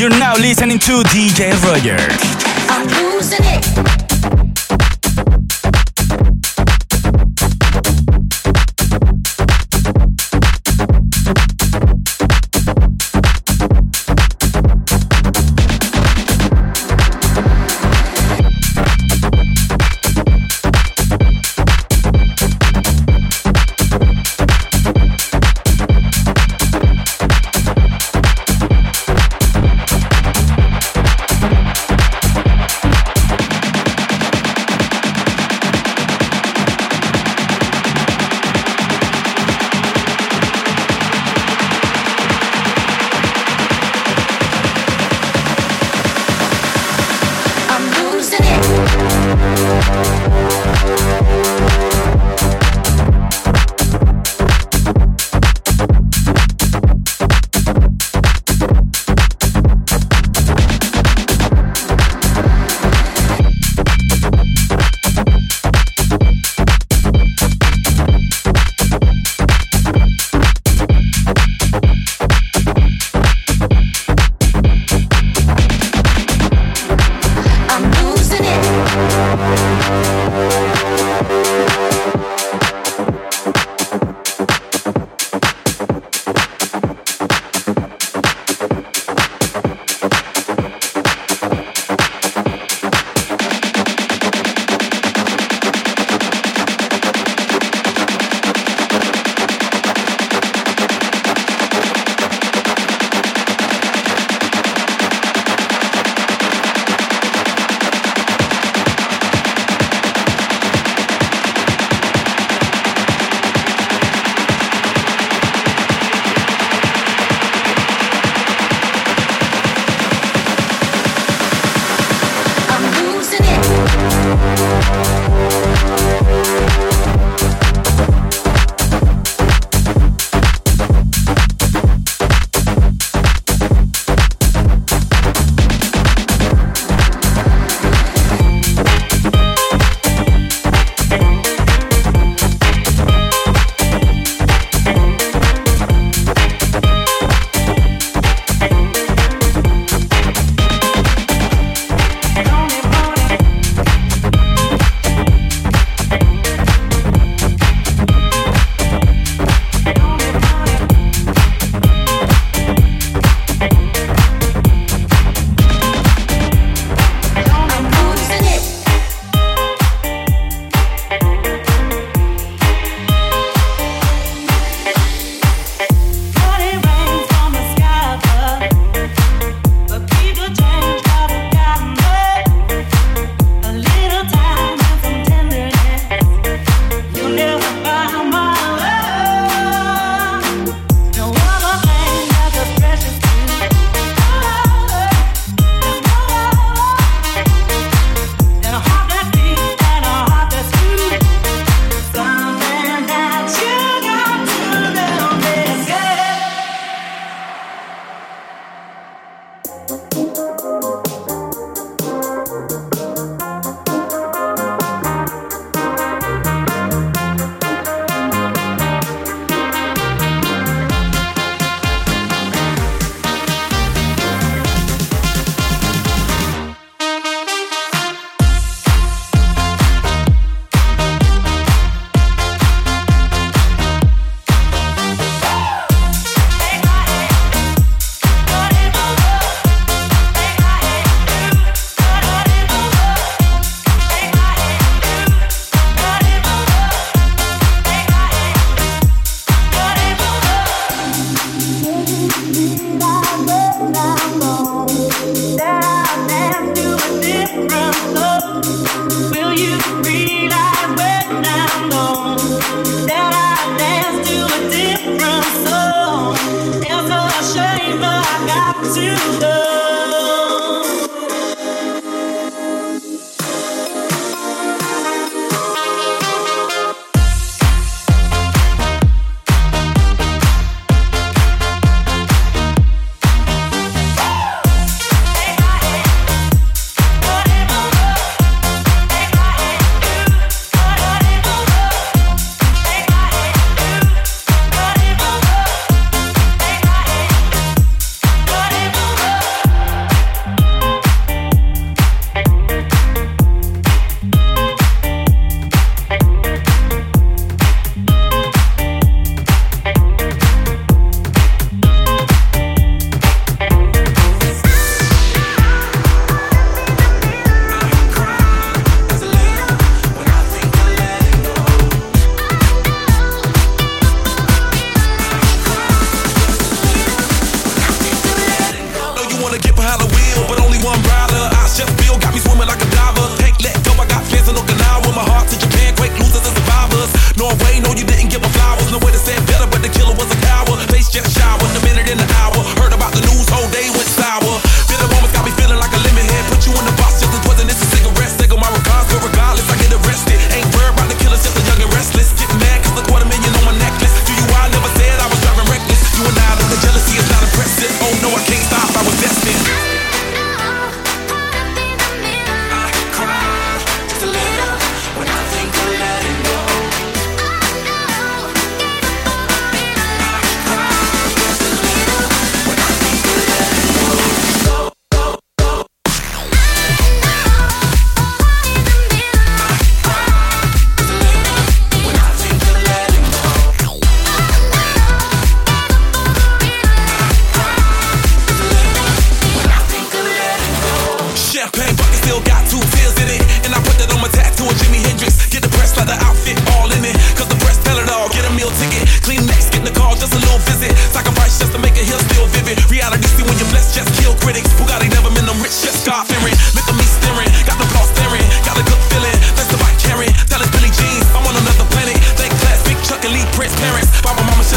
You're now listening to DJ Roger.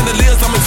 chandeliers, I'm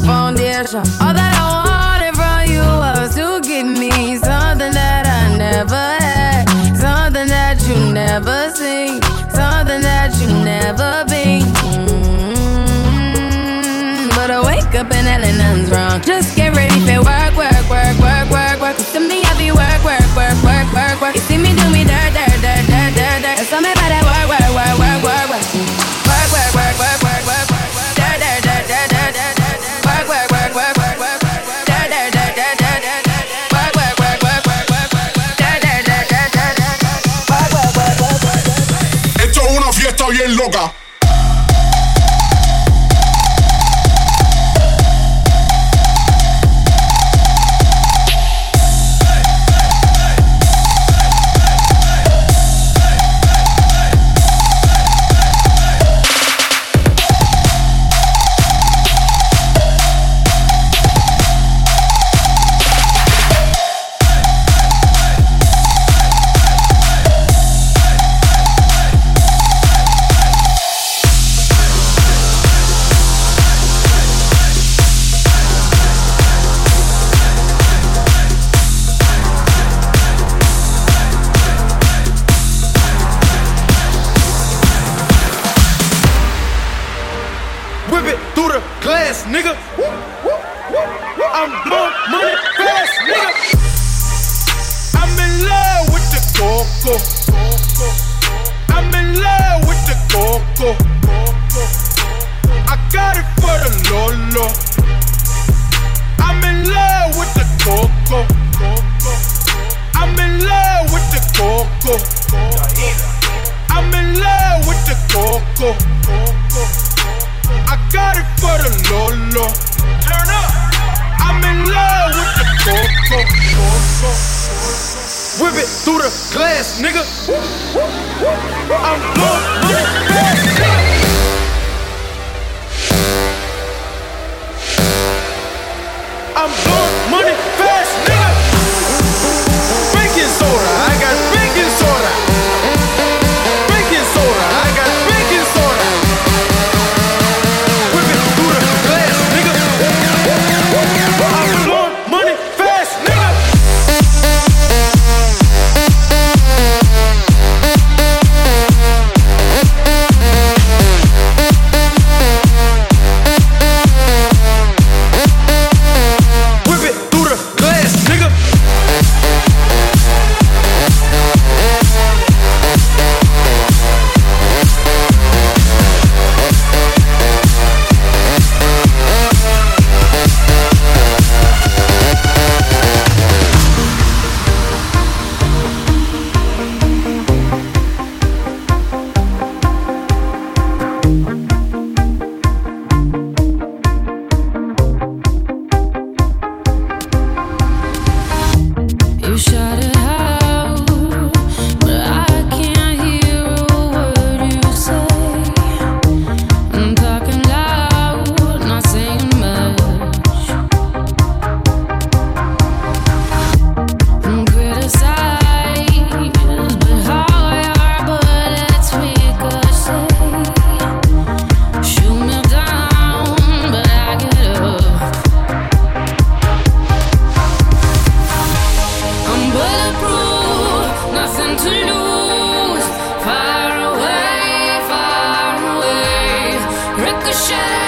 foundation. All that I wanted from you was to give me something that I never had, something that you never seen, something that you never been. Mm-hmm. But I wake up and nothing's wrong. Just get coco. I'm in love with the coco. I got it for the Lolo. I'm in love with the coco. I'm in love with the coco. I'm in love with the coco. I got it for the Lolo. Turn up. I'm in love with the coco. Whip it through the glass, nigga. I'm nigga. I'm blowing money fast, nigga. should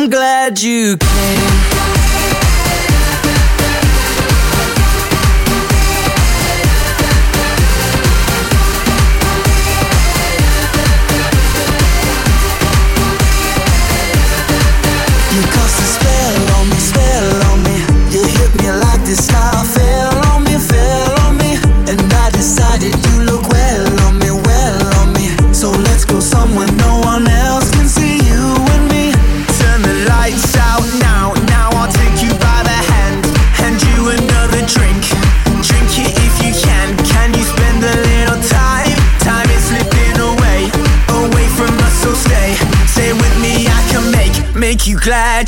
I'm glad you came.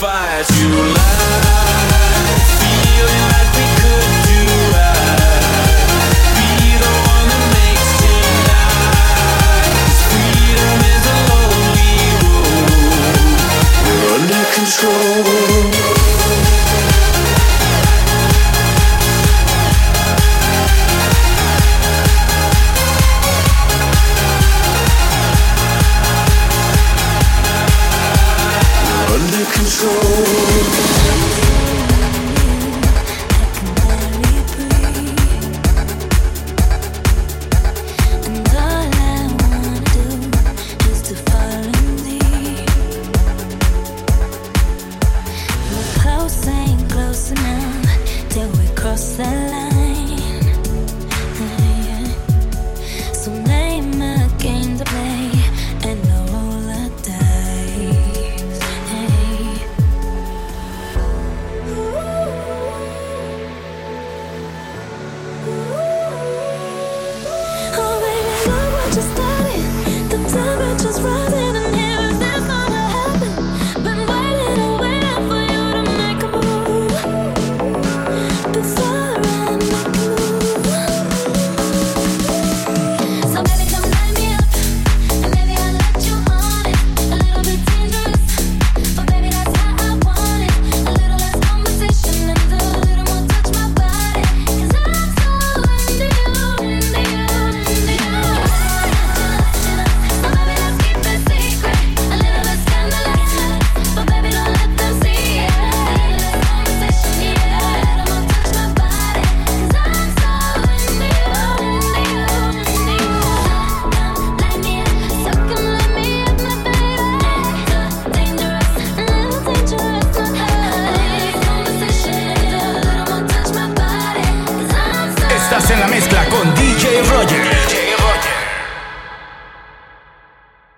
fight you lie.